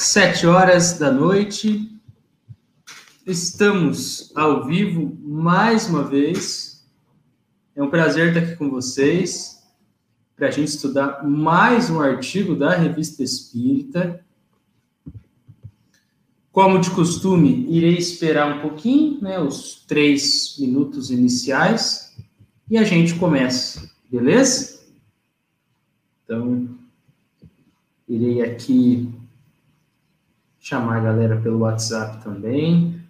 Sete horas da noite. Estamos ao vivo mais uma vez. É um prazer estar aqui com vocês para a gente estudar mais um artigo da Revista Espírita. Como de costume, irei esperar um pouquinho, né, os três minutos iniciais, e a gente começa, beleza? Então, irei aqui chamar a galera pelo WhatsApp também.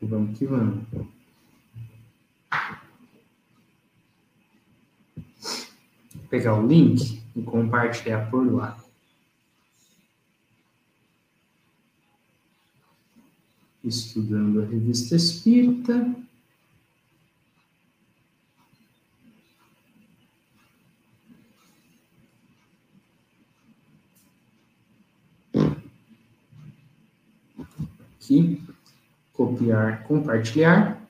E vamos que vamos. Vou pegar o link e compartilhar por lá. Estudando a revista Espírita. Aqui, copiar, compartilhar,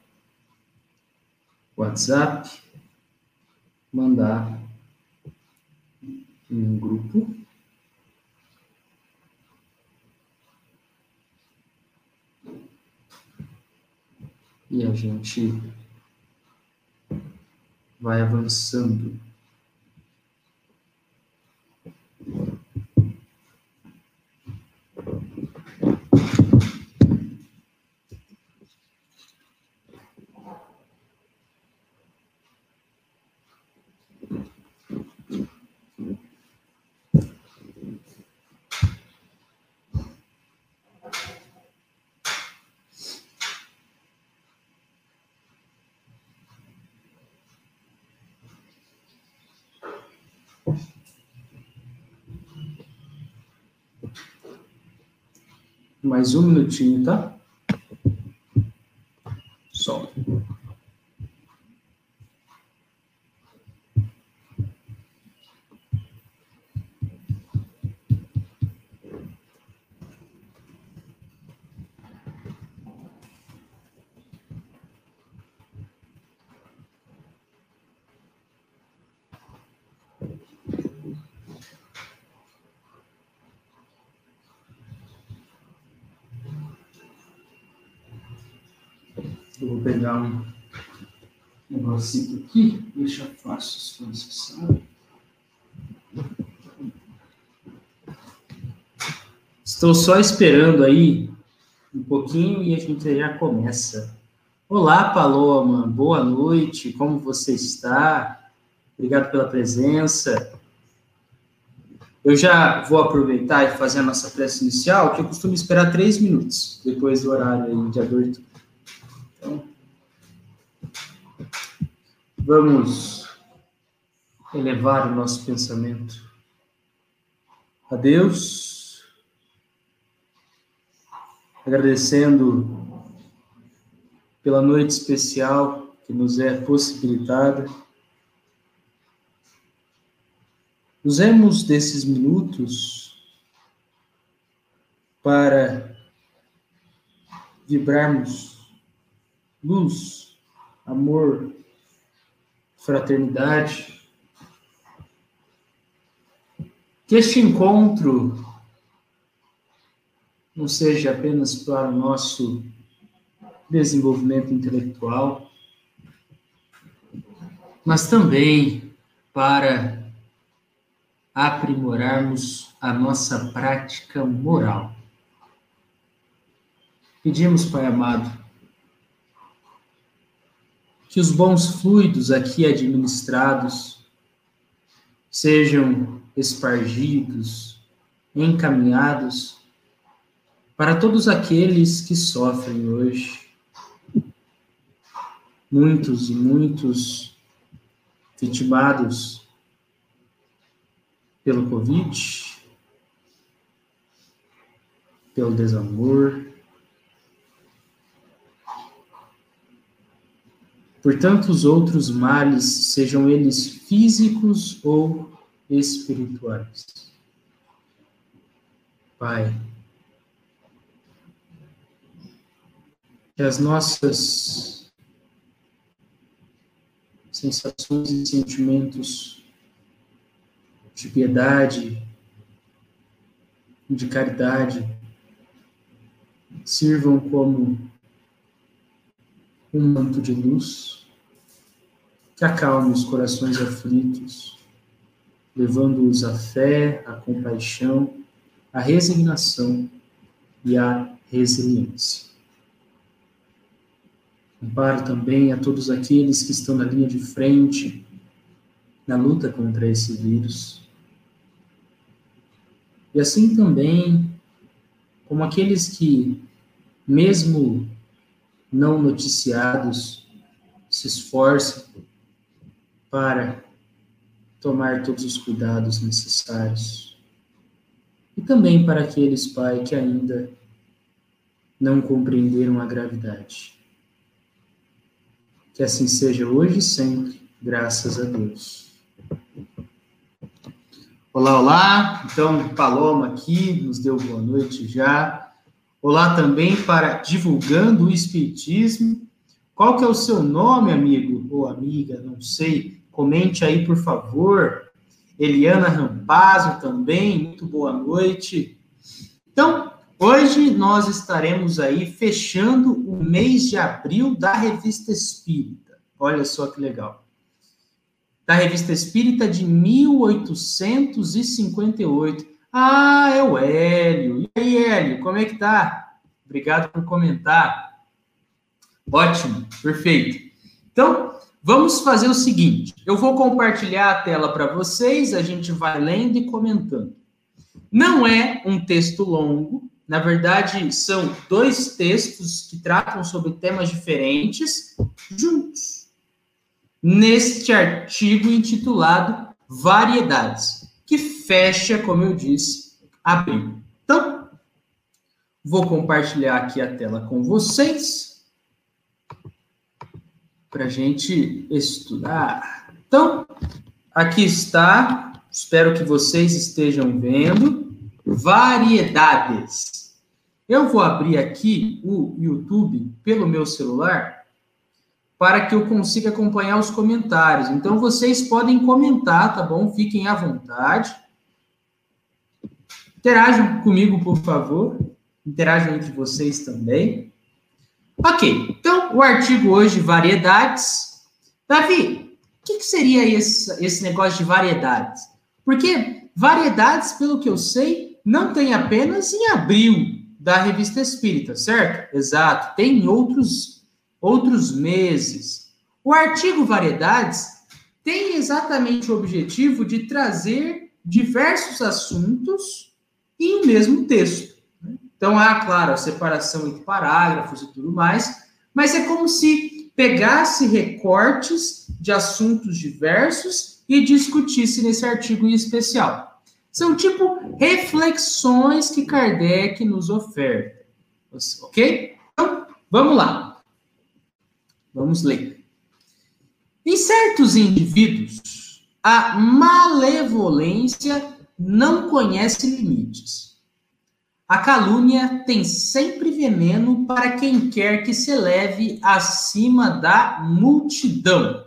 WhatsApp, mandar em um grupo. E a gente vai avançando. Mais um minutinho, tá? Só. Eu vou pegar um negocinho aqui, deixa fácil se for necessário. Estou só esperando aí um pouquinho e a gente já começa. Olá, Paloma, boa noite, como você está? Obrigado pela presença. Eu já vou aproveitar e fazer a nossa prece inicial, que eu costumo esperar três minutos depois do horário de abertura. Vamos elevar o nosso pensamento a Deus, agradecendo pela noite especial que nos é possibilitada. Usemos desses minutos para vibrarmos luz, amor, fraternidade. Que este encontro não seja apenas para o nosso desenvolvimento intelectual, mas também para aprimorarmos a nossa prática moral. Pedimos, Pai amado, que os bons fluidos aqui administrados sejam espargidos, encaminhados para todos aqueles que sofrem hoje. Muitos e muitos vitimados pelo Covid, pelo desamor, por tantos outros males, sejam eles físicos ou espirituais. Pai, que as nossas sensações e sentimentos de piedade, de caridade, sirvam como um manto de luz que acalme os corações aflitos, levando-os à fé, à compaixão, à resignação e à resiliência. Amparo também a todos aqueles que estão na linha de frente na luta contra esse vírus. E assim também como aqueles que, mesmo não noticiados, se esforçam para tomar todos os cuidados necessários. E também para aqueles, Pai, que ainda não compreenderam a gravidade. Que assim seja hoje e sempre, graças a Deus. Olá, olá. Então, Paloma aqui nos deu boa noite já. Olá também para Divulgando o Espiritismo. Qual que é o seu nome, amigo ou amiga? Não sei. Comente aí, por favor. Eliana Rampazzo também, muito boa noite. Então, hoje nós estaremos aí fechando o mês de abril da Revista Espírita. Olha só que legal. Da Revista Espírita de 1858. Ah, é o Hélio. E aí, Hélio, como é que tá? Obrigado por comentar. Ótimo, perfeito. Então, Vamos fazer o seguinte: eu vou compartilhar a tela para vocês, a gente vai lendo e comentando. Não é um texto longo, na verdade, são dois textos que tratam sobre temas diferentes juntos. Neste artigo intitulado Variedades, que fecha, como eu disse, abril. Então, vou compartilhar aqui a tela com vocês para a gente estudar. Então, aqui está, espero que vocês estejam vendo, variedades. Eu vou abrir aqui o YouTube pelo meu celular para que eu consiga acompanhar os comentários. Então, vocês podem comentar, tá bom? Fiquem à vontade. Interajam comigo, por favor. Interajam entre vocês também. Ok, então o artigo hoje, variedades. Davi, o que, que seria esse, esse negócio de variedades? Porque variedades, pelo que eu sei, não tem apenas em abril da revista Espírita, certo? Exato, tem em outros, outros meses. O artigo Variedades tem exatamente o objetivo de trazer diversos assuntos em um mesmo texto. Então, há, claro, a separação entre parágrafos e tudo mais, mas é como se pegasse recortes de assuntos diversos e discutisse nesse artigo em especial. São tipo reflexões que Kardec nos oferta. Ok? Então, vamos lá. Vamos ler. Em certos indivíduos, a malevolência não conhece limites a calúnia tem sempre veneno para quem quer que se eleve acima da multidão.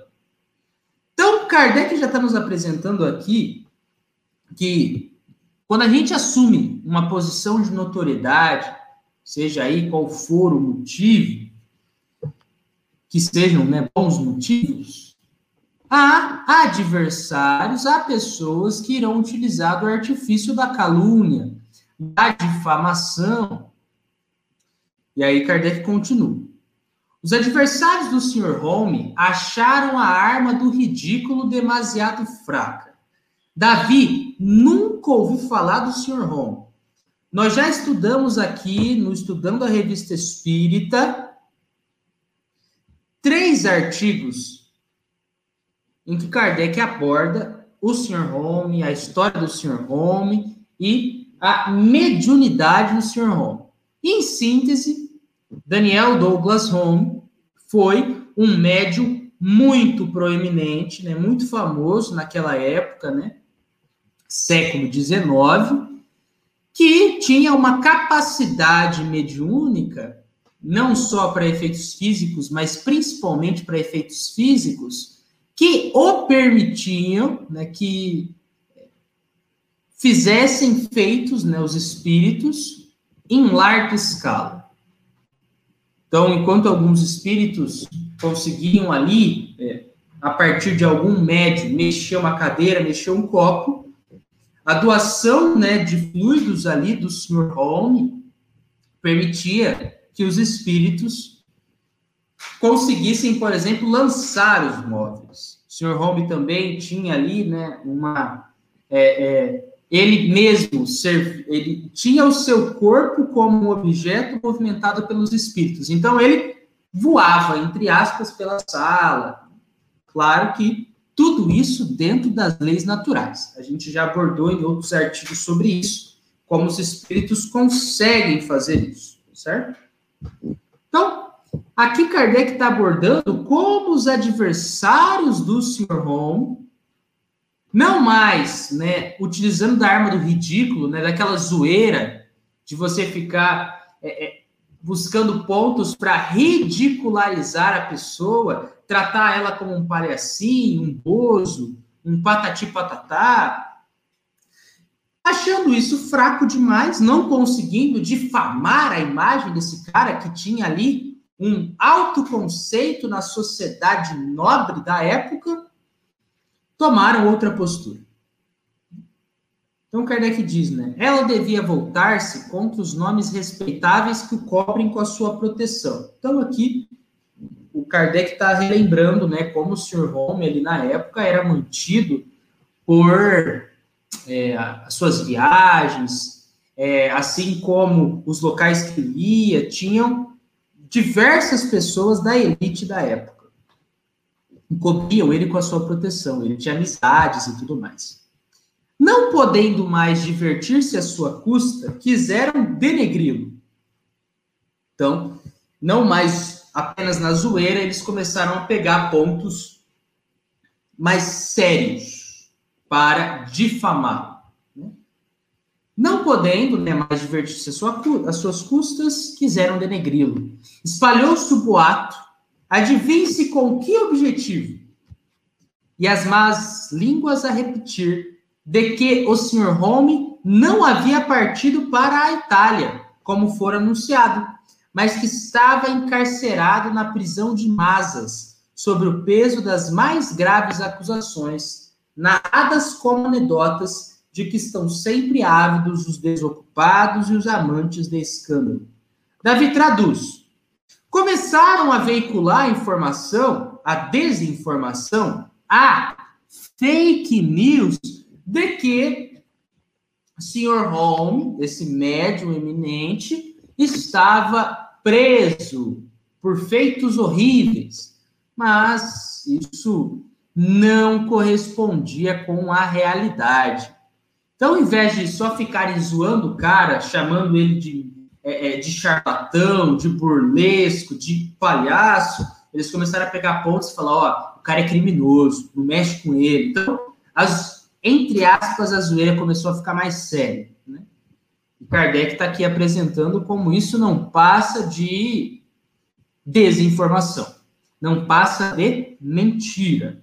Então, Kardec já está nos apresentando aqui que quando a gente assume uma posição de notoriedade, seja aí qual for o motivo, que sejam né, bons motivos, há adversários, há pessoas que irão utilizar do artifício da calúnia, da difamação. E aí Kardec continua. Os adversários do Sr. Home acharam a arma do ridículo demasiado fraca. Davi nunca ouviu falar do Sr. Home. Nós já estudamos aqui, no Estudando a Revista Espírita, artigos em que Kardec aborda o Sr. Home, a história do Sr. Home e a mediunidade do Sr. Home. Em síntese, Daniel Douglas Home foi um médium muito proeminente, né, muito famoso naquela época, né, século XIX, que tinha uma capacidade mediúnica, não só para efeitos físicos, mas principalmente para efeitos físicos, que o permitiam, né, que fizessem feitos, né, os espíritos, em larga escala. Então, enquanto alguns espíritos conseguiam ali, é, a partir de algum médio, mexer uma cadeira, mexer um copo, a doação né, de fluidos ali do Sr. Holme permitia que os espíritos conseguissem, por exemplo, lançar os móveis. O Sr. Holme também tinha ali né, uma. É, é, ele mesmo ser, ele tinha o seu corpo como um objeto movimentado pelos espíritos. Então ele voava, entre aspas, pela sala. Claro que tudo isso dentro das leis naturais. A gente já abordou em outros artigos sobre isso, como os espíritos conseguem fazer isso, certo? Então, aqui Kardec está abordando como os adversários do Sr. Home, não mais, né, utilizando da arma do ridículo, né, daquela zoeira de você ficar é, é, buscando pontos para ridicularizar a pessoa, tratar ela como um palhacinho, um bozo, um patati patatá, achando isso fraco demais, não conseguindo difamar a imagem desse cara que tinha ali um alto conceito na sociedade nobre da época, tomaram outra postura. Então Kardec diz, né? Ela devia voltar-se contra os nomes respeitáveis que o cobrem com a sua proteção. Então aqui o Kardec está relembrando, né, como o Sr. Home ali na época era mantido por é, as suas viagens, é, assim como os locais que ia, tinham diversas pessoas da elite da época. Cobriam ele com a sua proteção, ele tinha amizades e tudo mais. Não podendo mais divertir-se à sua custa, quiseram denegri-lo. Então, não mais apenas na zoeira, eles começaram a pegar pontos mais sérios para difamar. Não podendo né, mais divertir-se às suas custas, quiseram denegri-lo. Espalhou-se o boato, adivinhe-se com que objetivo? E as más línguas a repetir de que o Sr. Home não havia partido para a Itália, como fora anunciado, mas que estava encarcerado na prisão de Mazas, sob o peso das mais graves acusações, narradas como anedotas de que estão sempre ávidos os desocupados e os amantes de escândalo. Davi traduz. Começaram a veicular a informação, a desinformação, a fake news de que o Sr. Holmes, esse médium eminente, estava preso por feitos horríveis, mas isso não correspondia com a realidade. Então, ao invés de só ficarem zoando o cara, chamando ele de, é, é de charlatão, de burlesco, de palhaço, eles começaram a pegar pontos e falar: ó, o cara é criminoso, não mexe com ele. Então, as entre aspas, a zoeira começou a ficar mais séria. Né? E Kardec está aqui apresentando como isso não passa de desinformação, não passa de mentira.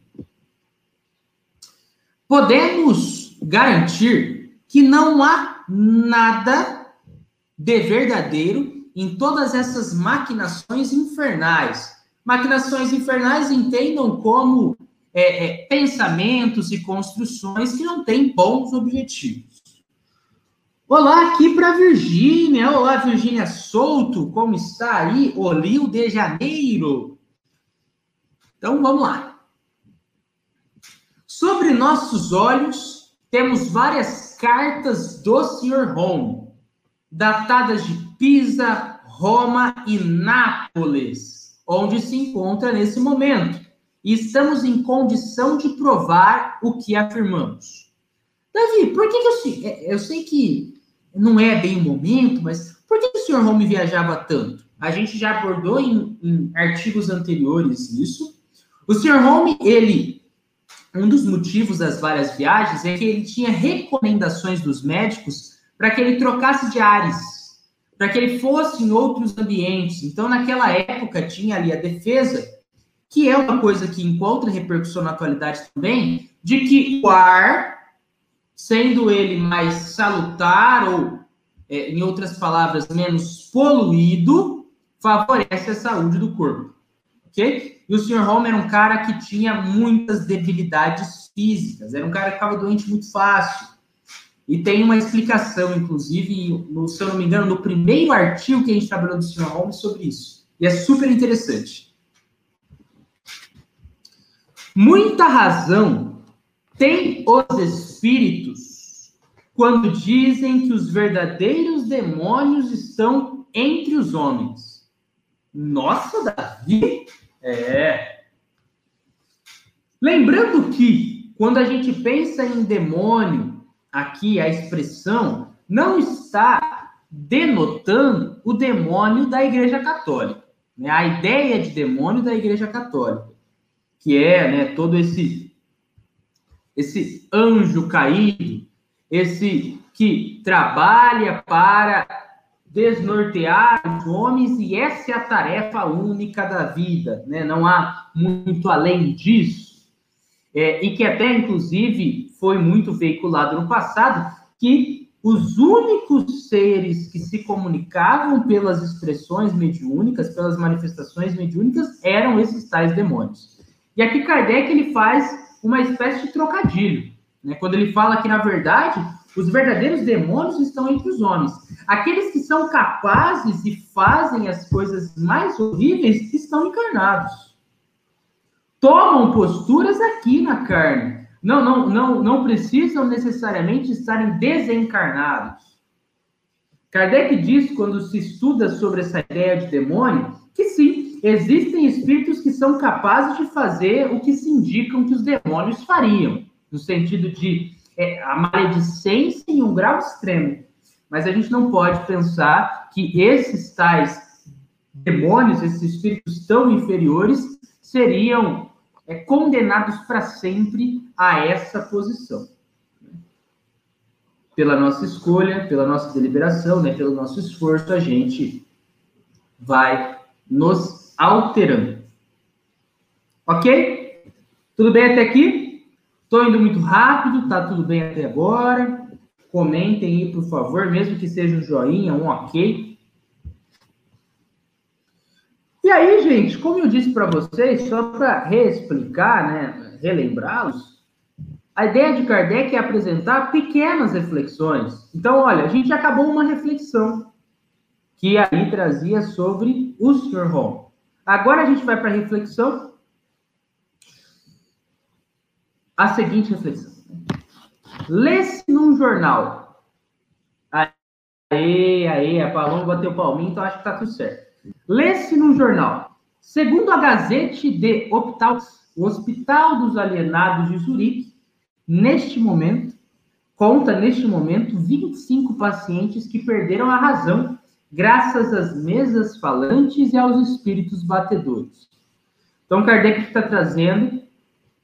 Podemos garantir que não há nada de verdadeiro em todas essas maquinações infernais. Maquinações infernais entendam como é, é, pensamentos e construções que não têm bons objetivos. Olá aqui para Virgínia. Olá, Virgínia Souto. Como está aí? O Rio de Janeiro. Então, vamos lá. Sobre nossos olhos, temos várias cartas do Sr. Home, datadas de Pisa, Roma e Nápoles, onde se encontra nesse momento e estamos em condição de provar o que afirmamos. Davi, por que, que eu, sei, é, eu sei que não é bem o momento, mas por que, o senhor Home viajava tanto? A gente já abordou em, em artigos anteriores isso. O senhor Home, ele, um dos motivos das várias viagens é que ele tinha recomendações dos médicos para que ele trocasse de ares, para que ele fosse em outros ambientes. Então, naquela época, tinha ali a defesa que é uma coisa que encontra repercussão na atualidade também, de que o ar sendo ele mais salutar ou, é, em outras palavras, menos poluído, favorece a saúde do corpo. Ok? E o Sr. Home era um cara que tinha muitas debilidades físicas, era um cara que ficava doente muito fácil. E tem uma explicação, inclusive, no, se eu não me engano, no primeiro artigo que a gente trabalhou do Sr. Holmes sobre isso. E é super interessante. Muita razão tem os espíritos quando dizem que os verdadeiros demônios estão entre os homens. Nossa, Davi! É. Lembrando que, quando a gente pensa em demônio, aqui a expressão não está denotando o demônio da Igreja Católica. Né? A ideia de demônio da Igreja Católica, que é né, todo esse, esse anjo caído, esse que trabalha para desnortear os homens, e essa é a tarefa única da vida, né? não há muito além disso. É, e que até, inclusive, foi muito veiculado no passado, que os únicos seres que se comunicavam pelas expressões mediúnicas, pelas manifestações mediúnicas, eram esses tais demônios. E aqui Kardec ele faz uma espécie de trocadilho, né? quando ele fala que, na verdade, os verdadeiros demônios estão entre os homens. Aqueles que são capazes e fazem as coisas mais horríveis estão encarnados. Tomam posturas aqui na carne. Não, não, não, não precisam necessariamente estarem desencarnados. Kardec diz, quando se estuda sobre essa ideia de demônio, que sim, existem espíritos que são capazes de fazer o que se indicam que os demônios fariam, no sentido de é, a maledicência em um grau extremo. Mas a gente não pode pensar que esses tais demônios, esses espíritos tão inferiores, seriam é, condenados para sempre a essa posição. Pela nossa escolha, pela nossa deliberação, né, pelo nosso esforço, a gente vai nos alterando. Ok? Tudo bem até aqui? Estou indo muito rápido, tá tudo bem até agora. Comentem aí, por favor, mesmo que seja um joinha, um ok. E aí, gente, como eu disse para vocês, só para reexplicar, né, relembrá-los, a ideia de Kardec é apresentar pequenas reflexões. Então, olha, a gente acabou uma reflexão que aí trazia sobre o Sr. Home. Agora a gente vai para a reflexão a seguinte reflexão. Lê-se num jornal. Aê, aê, a Paloma bateu palminho, então acho que tá tudo certo. Lê-se num jornal. Segundo a Gazete de Hospital, o Hospital dos Alienados de Zurique, neste momento, conta neste momento 25 pacientes que perderam a razão graças às mesas falantes e aos espíritos batedores. Então, Kardec está trazendo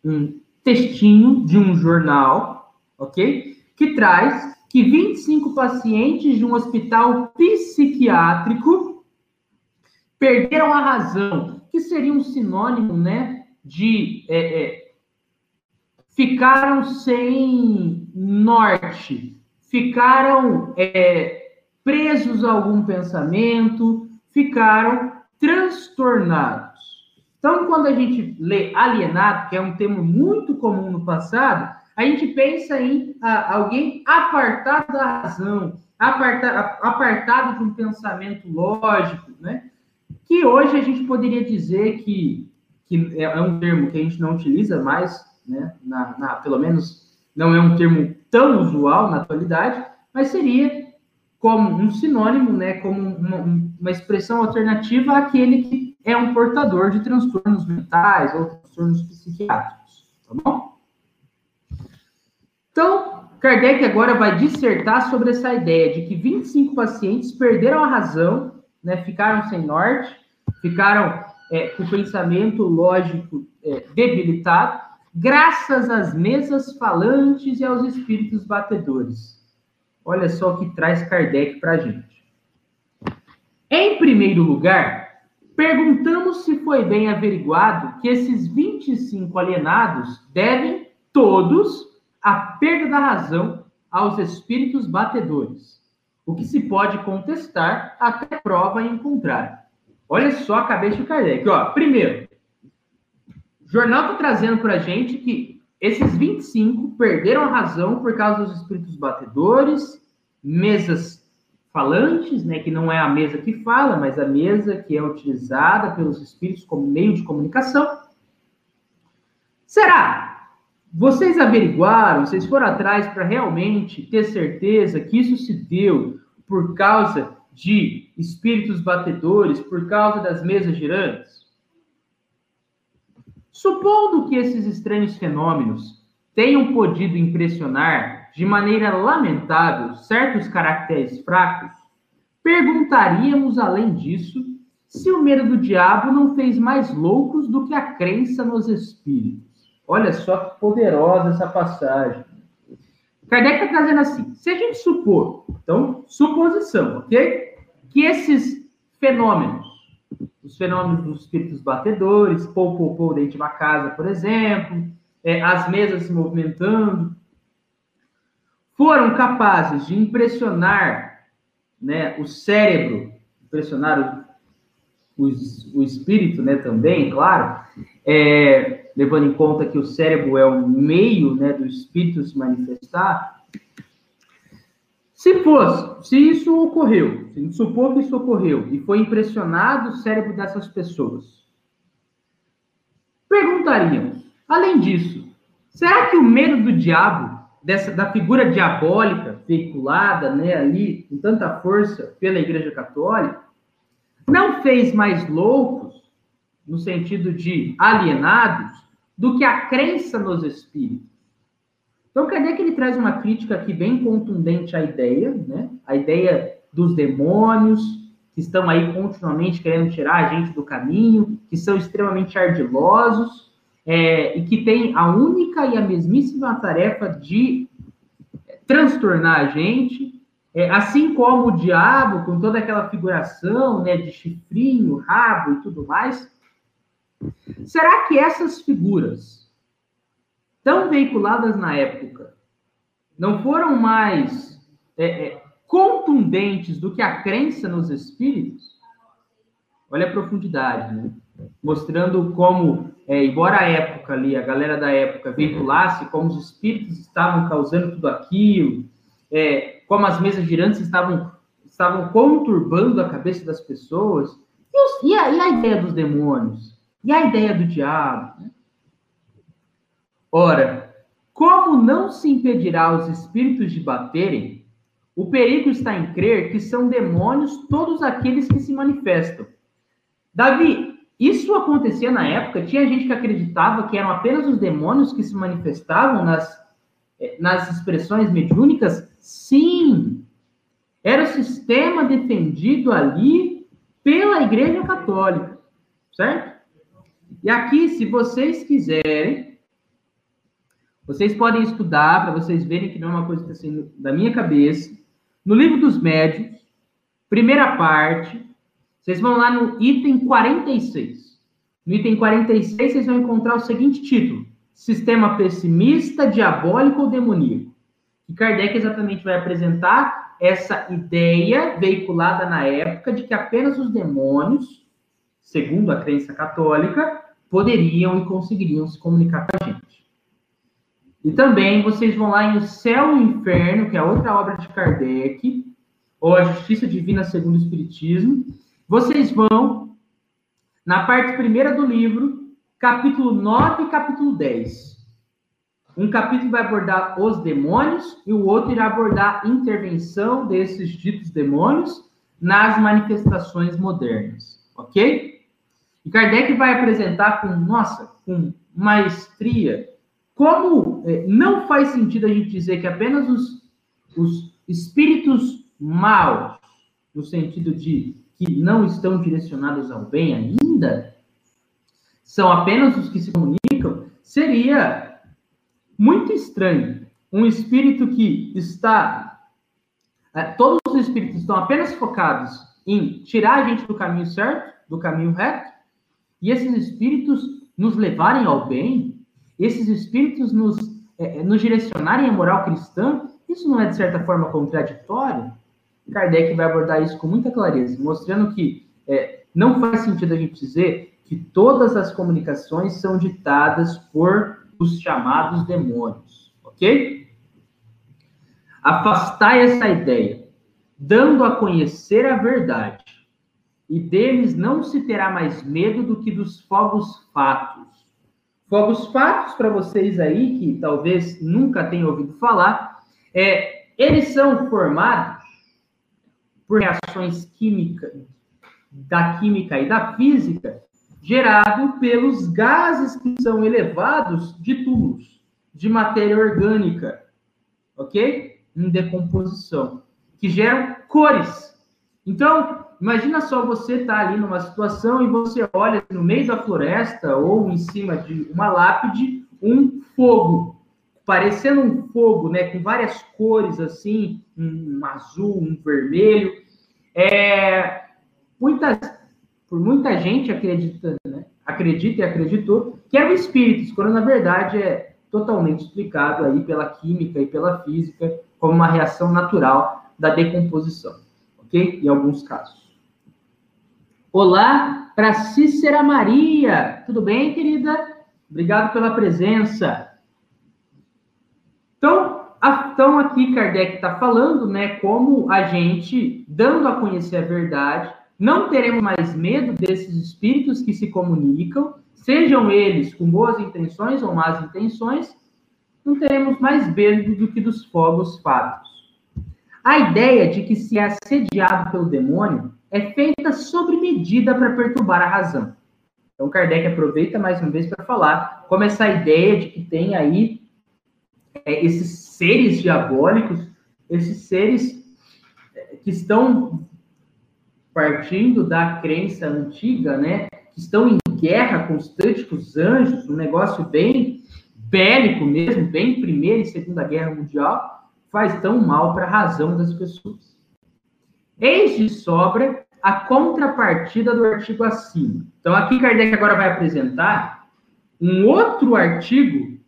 um textinho de um jornal, ok? Que traz que 25 pacientes de um hospital psiquiátrico perderam a razão, que seria um sinônimo, né, de é, é, ficaram sem norte, ficaram é, presos a algum pensamento, ficaram transtornados. Então, quando a gente lê alienado, que é um termo muito comum no passado, a gente pensa em ah, alguém apartado da razão, apartado, de um pensamento lógico, né? Que hoje a gente poderia dizer que, que é, é um termo que a gente não utiliza mais, né? Na, na, pelo menos não é um termo tão usual na atualidade, mas seria como um sinônimo, né? Como uma, uma expressão alternativa àquele que é um portador de transtornos mentais ou transtornos psiquiátricos, tá bom? Então, Kardec agora vai dissertar sobre essa ideia de que 25 pacientes perderam a razão, né, ficaram sem norte, ficaram é, com o pensamento lógico é, debilitado, graças às mesas falantes e aos espíritos batedores. Olha só o que traz Kardec para a gente. Em primeiro lugar, Perguntamos se foi bem averiguado que esses 25 alienados devem todos a perda da razão aos espíritos batedores, o que se pode contestar até prova em contrário. Olha só a cabeça de Kardec. Ó, primeiro, o jornal está trazendo para a gente que esses 25 perderam a razão por causa dos espíritos batedores, mesas falantes, né, que não é a mesa que fala, mas a mesa que é utilizada pelos espíritos como meio de comunicação. Será? Vocês averiguaram, vocês foram atrás para realmente ter certeza que isso se deu por causa de espíritos batedores, por causa das mesas girantes? Supondo que esses estranhos fenômenos tenham podido impressionar de maneira lamentável certos caracteres fracos, perguntaríamos, além disso, se o medo do diabo não fez mais loucos do que a crença nos espíritos. Olha só que poderosa essa passagem. Kardec está trazendo assim: se a gente supor, então, suposição, ok? Que esses fenômenos, os fenômenos dos espíritos batedores, pou, pou, pou dentro de uma casa, por exemplo, é, as mesas se movimentando, foram capazes de impressionar né, o cérebro, impressionar o, o, o espírito né, também, claro, é, levando em conta que o cérebro é o meio né, do espírito se manifestar, se fosse, se isso ocorreu, se supor que isso ocorreu e foi impressionado o cérebro dessas pessoas, perguntaríamos, além disso, será que o medo do diabo, dessa, da figura diabólica veiculada né, ali com tanta força pela Igreja Católica, não fez mais loucos, no sentido de alienados, do que a crença nos espíritos. Então, Kardec ele traz uma crítica aqui bem contundente à ideia, né? A ideia dos demônios que estão aí continuamente querendo tirar a gente do caminho, que são extremamente ardilosos é, e que têm a única e a mesmíssima tarefa de transtornar a gente, é, assim como o diabo, com toda aquela figuração né, de chifrinho, rabo e tudo mais, Será que essas figuras, tão veiculadas na época, não foram mais é, é, contundentes do que a crença nos espíritos? Olha a profundidade, né? Mostrando como, é, embora a época ali, a galera da época veiculasse como os espíritos estavam causando tudo aquilo, é, como as mesas girantes estavam, estavam conturbando a cabeça das pessoas, e, os, e, a, e a ideia dos demônios? E a ideia do diabo? Né? Ora, como não se impedirá os espíritos de baterem, o perigo está em crer que são demônios todos aqueles que se manifestam. Davi, isso acontecia na época? Tinha gente que acreditava que eram apenas os demônios que se manifestavam nas, eh, nas expressões mediúnicas? Sim! Era o sistema defendido ali pela Igreja Católica, certo? E aqui, se vocês quiserem, vocês podem estudar para vocês verem que não é uma coisa que está saindo da minha cabeça. No livro dos médios, primeira parte, vocês vão lá no item 46. No item 46, vocês vão encontrar o seguinte título: Sistema pessimista, diabólico ou demoníaco? E Kardec exatamente vai apresentar essa ideia veiculada na época de que apenas os demônios, segundo a crença católica, poderiam e conseguiriam se comunicar com a gente. E também vocês vão lá em O Céu e o Inferno, que é outra obra de Kardec, ou A Justiça Divina segundo o Espiritismo. Vocês vão na parte primeira do livro, capítulo 9 e capítulo 10. Um capítulo vai abordar os demônios e o outro irá abordar a intervenção desses ditos demônios nas manifestações modernas, ok? E Kardec vai apresentar com, nossa, com maestria, como é, não faz sentido a gente dizer que apenas os, os espíritos maus, no sentido de que não estão direcionados ao bem ainda, são apenas os que se comunicam, seria muito estranho. Um espírito que está. É, todos os espíritos estão apenas focados em tirar a gente do caminho certo, do caminho reto, e esses espíritos nos levarem ao bem, esses espíritos nos, é, é, nos direcionarem à moral cristã, isso Isso não é, de certa forma, contraditório? Kardec vai abordar isso com muita clareza, mostrando que é, não faz sentido a gente dizer que todas as comunicações são ditadas por os chamados demônios, ok? Afastai essa ideia, dando a conhecer a verdade, e deles não se terá mais medo do que dos fogos fatos. Fogos fatos, para vocês aí que talvez nunca tenham ouvido falar, é, eles são formados por reações químicas, da química e da física, gerado pelos gases que são elevados de túmulos, de matéria orgânica, ok? Em decomposição, que geram cores. Então, imagina só você estar tá ali numa situação e você olha no meio da floresta ou em cima de uma lápide um fogo, parecendo um fogo, né, com várias cores assim, um azul, um vermelho. É, muitas, por muita gente acredita, né, acredita e acreditou que eram espíritos, quando na verdade é totalmente explicado aí pela química e pela física como uma reação natural da decomposição, ok? Em alguns casos. Olá para Cícera Maria, tudo bem, querida? Obrigado pela presença. Então, aqui Kardec está falando, né, como a gente, dando a conhecer a verdade, não teremos mais medo desses espíritos que se comunicam, sejam eles com boas intenções ou más intenções, não teremos mais medo do que dos fogos fatos. A ideia de que se é assediado pelo demônio é feita sob medida para perturbar a razão. Então, Kardec aproveita mais uma vez para falar como essa ideia de que tem aí é, esses seres diabólicos, esses seres é, que estão partindo da crença antiga, né, que estão em guerra constante com os anjos, um negócio bem bélico mesmo, bem Primeira e Segunda Guerra Mundial, faz tão mal para a razão das pessoas. Eis de sobra a contrapartida do artigo acima. Então, aqui Kardec agora vai apresentar um outro artigo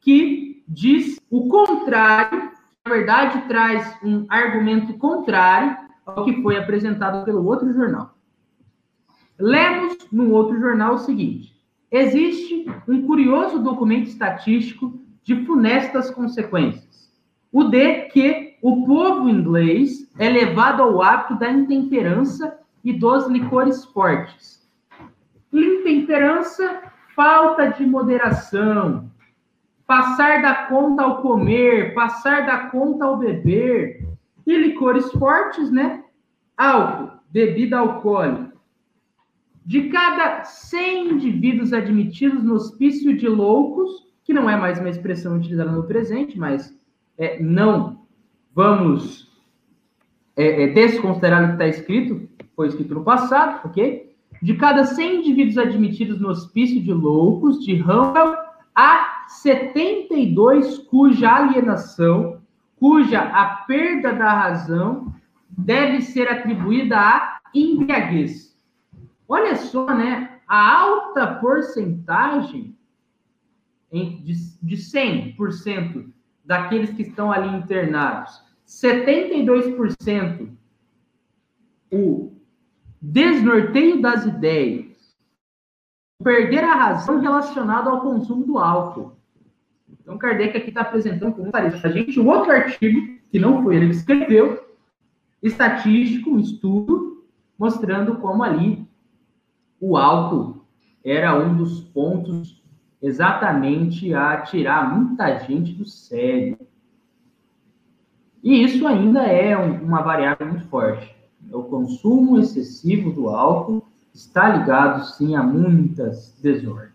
que diz o contrário, na verdade, traz um argumento contrário ao que foi apresentado pelo outro jornal. Lemos no outro jornal o seguinte: existe um curioso documento estatístico de funestas consequências. O de que o povo inglês é levado ao hábito da intemperança e dos licores fortes. Intemperança, falta de moderação, passar da conta ao comer, passar da conta ao beber, e licores fortes, né? Álcool, bebida alcoólica. De cada 100 indivíduos admitidos no hospício de loucos, que não é mais uma expressão utilizada no presente, mas é, não vamos é, é, desconsiderar o que está escrito, foi escrito no passado, ok? De cada 100 indivíduos admitidos no hospício de loucos de Rambam, há 72 cuja alienação cuja a perda da razão deve ser atribuída à embriaguez. Olha só, né? A alta porcentagem de, de 100% daqueles que estão ali internados, 72% o desnorteio das ideias, perder a razão relacionada ao consumo do álcool. Então, Kardec aqui está apresentando para a gente um outro artigo, que não foi ele que escreveu, estatístico, um estudo, mostrando como ali o álcool era um dos pontos exatamente a tirar muita gente do sério. E isso ainda é uma variável muito forte. O consumo excessivo do álcool está ligado, sim, a muitas desordens.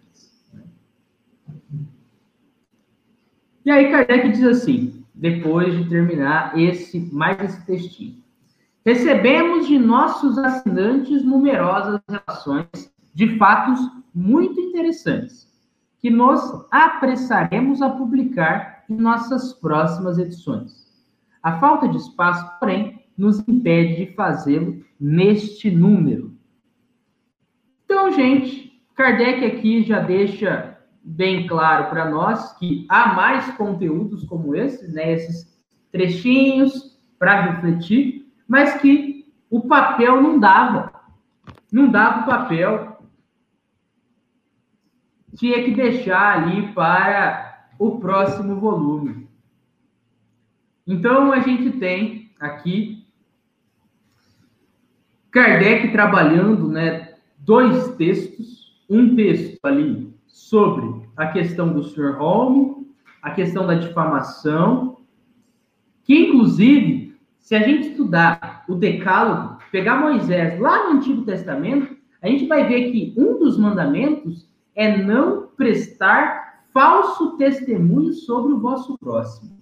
E aí Kardec diz assim, depois de terminar esse mais esse textinho. Recebemos de nossos assinantes numerosas relações de fatos muito interessantes, que nos apressaremos a publicar em nossas próximas edições. A falta de espaço, porém, nos impede de fazê-lo neste número. Então, gente, Kardec aqui já deixa bem claro para nós que há mais conteúdos como esses, né, esses trechinhos para refletir, mas que o papel não dava. Não dava o papel. Tinha que deixar ali para o próximo volume. Então, a gente tem aqui Kardec trabalhando né, dois textos. Um texto ali sobre a questão do Sr. Holmes, a questão da difamação, que inclusive, se a gente estudar o Decálogo, pegar Moisés lá no Antigo Testamento, a gente vai ver que um dos mandamentos é não prestar falso testemunho sobre o vosso próximo.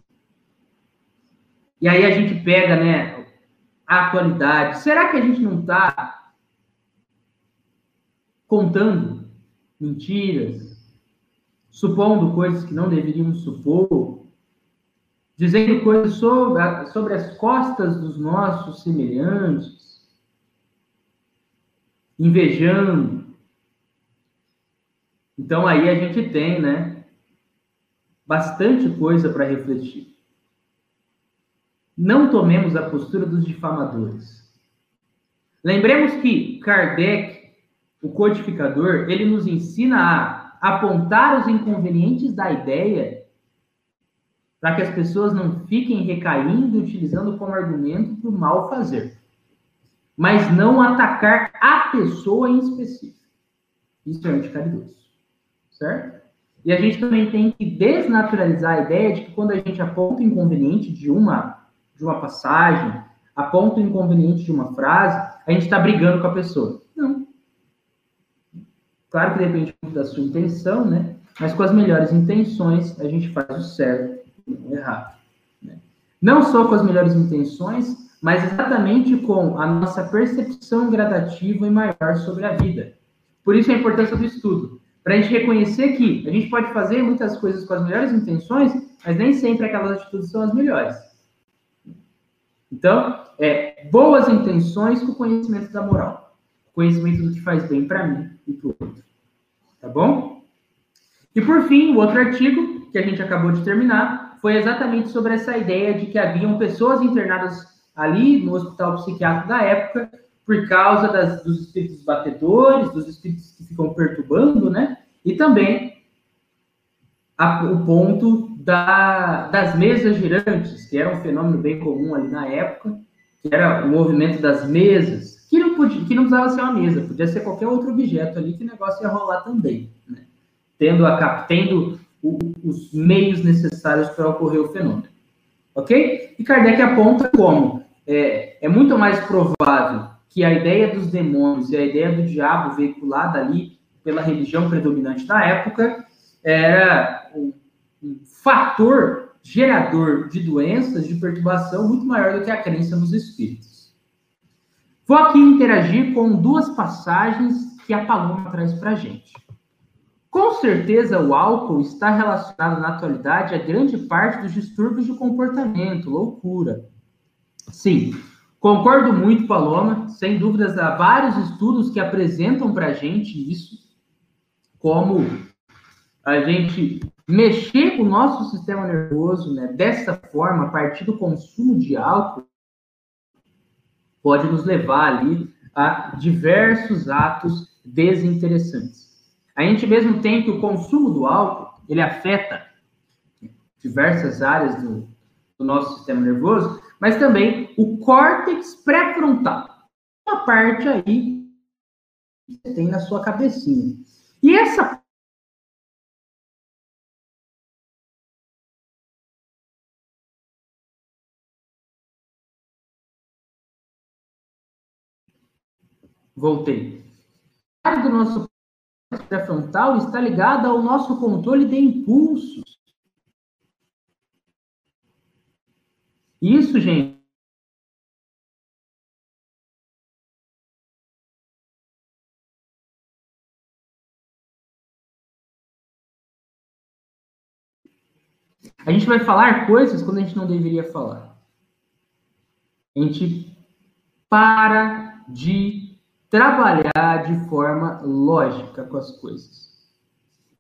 E aí a gente pega, né, a atualidade. Será que a gente não está contando mentiras, supondo coisas que não deveríamos supor, dizendo coisas sobre, sobre as costas dos nossos semelhantes, invejando? Então aí a gente tem, né, bastante coisa para refletir. Não tomemos a postura dos difamadores. Lembremos que Kardec, o codificador, ele nos ensina a apontar os inconvenientes da ideia para que as pessoas não fiquem recaindo e utilizando como argumento para o mal fazer. Mas não atacar a pessoa em específico. Isso é anticaridoso. Certo? E a gente também tem que desnaturalizar a ideia de que quando a gente aponta o inconveniente de uma de uma passagem, aponta o inconveniente de uma frase, a gente está brigando com a pessoa. Não. Claro que depende muito da sua intenção, né? Mas com as melhores intenções, a gente faz o certo e o errado. Né? Não só com as melhores intenções, mas exatamente com a nossa percepção gradativa e maior sobre a vida. Por isso a importância do estudo. Para a gente reconhecer que a gente pode fazer muitas coisas com as melhores intenções, mas nem sempre aquelas atitudes são as melhores. Então, é, boas intenções com conhecimento da moral. Conhecimento do que faz bem para mim e para o outro. Tá bom? E por fim, o outro artigo que a gente acabou de terminar foi exatamente sobre essa ideia de que haviam pessoas internadas ali no hospital psiquiátrico da época por causa das, dos espíritos batedores, dos espíritos que ficam perturbando, né? E também a, o ponto da, das mesas girantes, que era um fenômeno bem comum ali na época, que era o movimento das mesas, podia, que não precisava ser uma mesa, podia ser qualquer outro objeto ali que o negócio ia rolar também, né? tendo, a, tendo o, os meios necessários para ocorrer o fenômeno. Ok? E Kardec aponta como é, é muito mais provável que a ideia dos demônios e a ideia do diabo veiculada ali pela religião predominante da época era um, um fator gerador de doenças, de perturbação, muito maior do que a crença nos espíritos. Vou aqui interagir com duas passagens que a Paloma traz para gente. Com certeza, o álcool está relacionado na atualidade a grande parte dos distúrbios de comportamento, loucura. Sim, concordo muito, Paloma. Sem dúvidas, há vários estudos que apresentam para a gente isso, como a gente mexer com o nosso sistema nervoso né, dessa forma, a partir do consumo de álcool, pode nos levar ali a diversos atos desinteressantes. A gente mesmo tem que o consumo do álcool, ele afeta diversas áreas do, do nosso sistema nervoso, mas também o córtex pré-frontal, uma parte aí que você tem na sua cabecinha. E essa Voltei. A área do nosso pré-frontal está ligada ao nosso controle de impulsos. Isso, gente, A gente vai falar coisas quando a gente não deveria falar. A gente para de trabalhar de forma lógica com as coisas.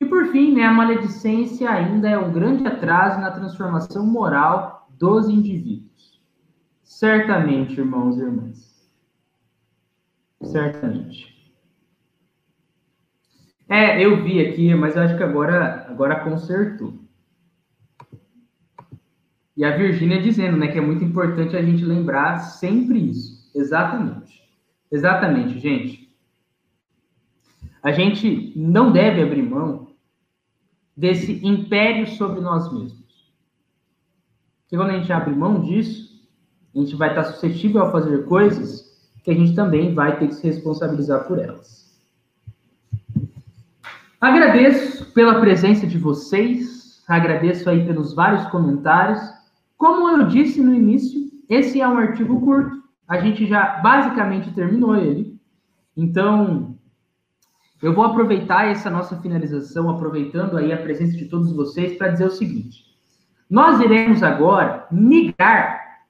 E por fim, né, a maledicência ainda é um grande atraso na transformação moral dos indivíduos. Certamente, irmãos e irmãs. Certamente. É, eu vi aqui, mas acho que agora, agora consertou. E a Virgínia dizendo, né, que é muito importante a gente lembrar sempre isso. Exatamente. Exatamente, gente. A gente não deve abrir mão desse império sobre nós mesmos. Porque quando a gente abre mão disso, a gente vai estar suscetível a fazer coisas que a gente também vai ter que se responsabilizar por elas. Agradeço pela presença de vocês, agradeço aí pelos vários comentários. Como eu disse no início, esse é um artigo curto, a gente já basicamente terminou ele. Então, eu vou aproveitar essa nossa finalização, aproveitando aí a presença de todos vocês, para dizer o seguinte: nós iremos agora migrar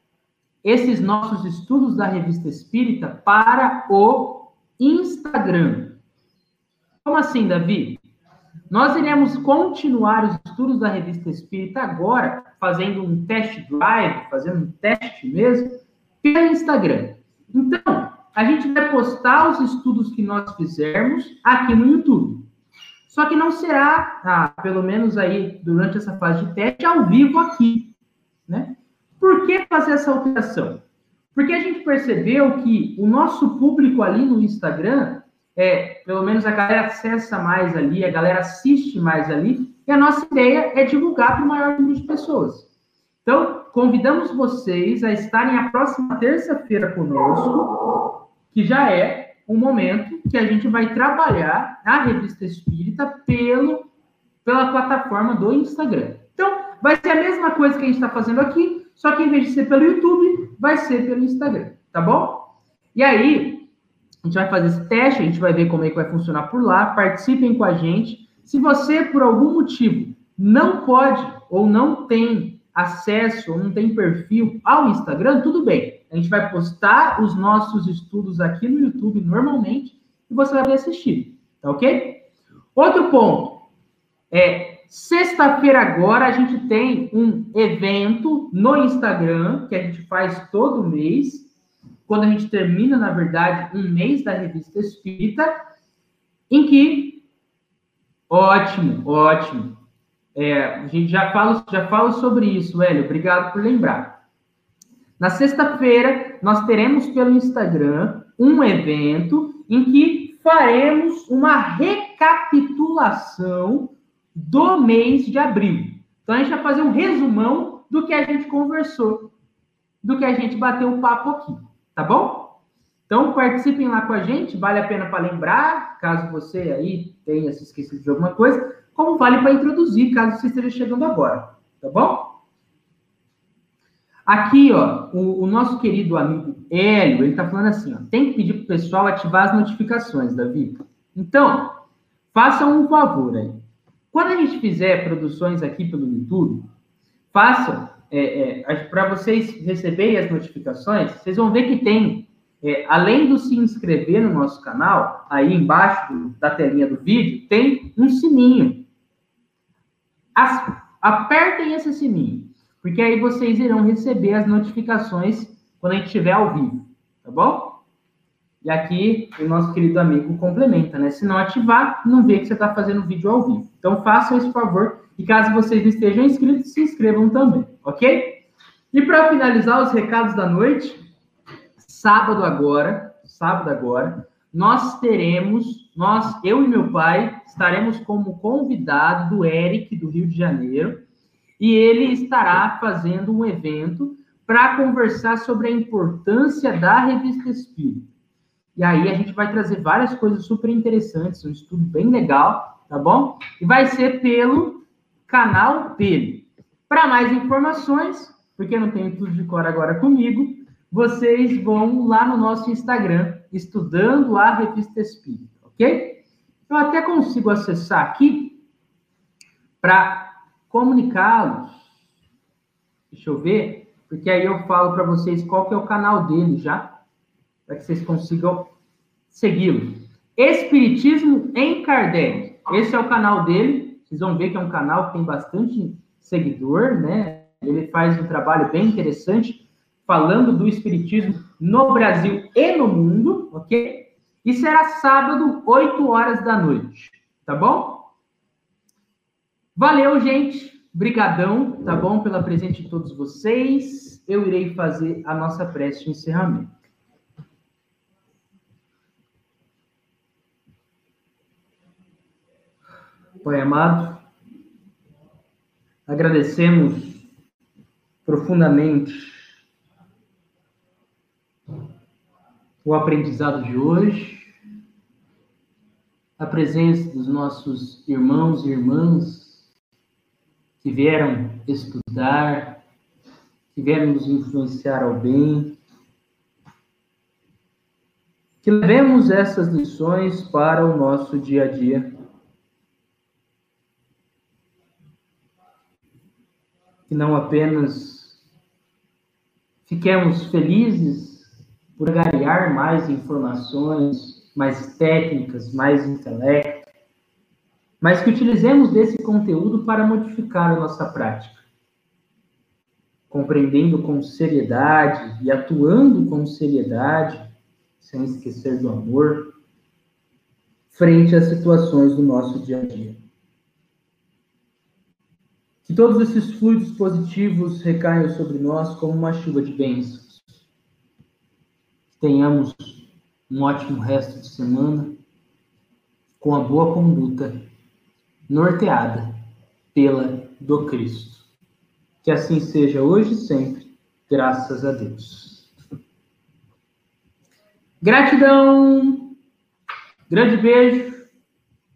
esses nossos estudos da Revista Espírita para o Instagram. Como assim, Davi? Nós iremos continuar os estudos da Revista Espírita agora, fazendo um test drive, fazendo um teste mesmo, pelo Instagram. Então, a gente vai postar os estudos que nós fizermos aqui no YouTube. Só que não será, ah, pelo menos aí, durante essa fase de teste, ao vivo aqui, né? Por que fazer essa alteração? Porque a gente percebeu que o nosso público ali no Instagram, é, pelo menos a galera acessa mais ali, a galera assiste mais ali, e a nossa ideia é divulgar para o maior número de pessoas. Então, convidamos vocês a estarem a próxima terça-feira conosco, que já é um momento que a gente vai trabalhar a revista espírita pelo, pela plataforma do Instagram. Então, vai ser a mesma coisa que a gente está fazendo aqui, só que em vez de ser pelo YouTube, vai ser pelo Instagram, tá bom? E aí, a gente vai fazer esse teste, a gente vai ver como é que vai funcionar por lá. Participem com a gente. Se você, por algum motivo, não pode ou não tem acesso não tem perfil ao Instagram, tudo bem. A gente vai postar os nossos estudos aqui no YouTube normalmente e você vai assistir, tá ok? Outro ponto é sexta-feira agora a gente tem um evento no Instagram que a gente faz todo mês quando a gente termina, na verdade, um mês da revista Espírita, em que. Ótimo, ótimo. É, a gente já fala, já fala sobre isso, Hélio. Obrigado por lembrar. Na sexta-feira, nós teremos pelo Instagram um evento em que faremos uma recapitulação do mês de abril. Então, a gente vai fazer um resumão do que a gente conversou, do que a gente bateu um papo aqui. Tá bom? Então, participem lá com a gente, vale a pena para lembrar, caso você aí tenha se esquecido de alguma coisa, como vale para introduzir, caso você esteja chegando agora, tá bom? Aqui, ó, o, o nosso querido amigo Hélio, ele tá falando assim, ó, tem que pedir pro pessoal ativar as notificações, Davi. Então, façam um favor aí. Quando a gente fizer produções aqui pelo YouTube, façam é, é, para vocês receberem as notificações, vocês vão ver que tem, é, além do se inscrever no nosso canal, aí embaixo do, da telinha do vídeo, tem um sininho. As, apertem esse sininho, porque aí vocês irão receber as notificações quando a gente estiver ao vivo, tá bom? E aqui o nosso querido amigo complementa, né? Se não ativar, não vê que você está fazendo vídeo ao vivo. Então façam esse favor e caso vocês estejam inscritos, se inscrevam também, ok? E para finalizar os recados da noite, sábado agora, sábado agora, nós teremos, nós, eu e meu pai, estaremos como convidado do Eric do Rio de Janeiro, e ele estará fazendo um evento para conversar sobre a importância da revista Espírita. E aí a gente vai trazer várias coisas super interessantes, um estudo bem legal, tá bom? E vai ser pelo canal dele. Para mais informações, porque não tenho tudo de cor agora comigo, vocês vão lá no nosso Instagram, estudando a revista Espírita, ok? Eu até consigo acessar aqui para comunicá-los. Deixa eu ver, porque aí eu falo para vocês qual que é o canal dele já, para que vocês consigam segui-lo. Espiritismo em Kardec. Esse é o canal dele. Vocês vão ver que é um canal que tem bastante seguidor, né? Ele faz um trabalho bem interessante falando do espiritismo no Brasil e no mundo, ok? E será sábado, 8 horas da noite, tá bom? Valeu, gente. Brigadão, tá bom? Pela presença de todos vocês. Eu irei fazer a nossa prece de encerramento. Pai amado, agradecemos profundamente o aprendizado de hoje, a presença dos nossos irmãos e irmãs que vieram estudar, que vieram nos influenciar ao bem, que levemos essas lições para o nosso dia a dia. Que não apenas fiquemos felizes por ganhar mais informações, mais técnicas, mais intelecto, mas que utilizemos desse conteúdo para modificar a nossa prática, compreendendo com seriedade e atuando com seriedade, sem esquecer do amor, frente às situações do nosso dia a dia. Que todos esses fluidos positivos recaiam sobre nós como uma chuva de bênçãos. Tenhamos um ótimo resto de semana com a boa conduta norteada pela do Cristo. Que assim seja hoje e sempre, graças a Deus. Gratidão, grande beijo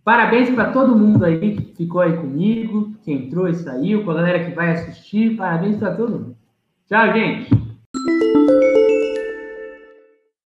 Parabéns para todo mundo aí que ficou aí comigo, que entrou e saiu, com a galera que vai assistir. Parabéns para todo mundo. Tchau, gente.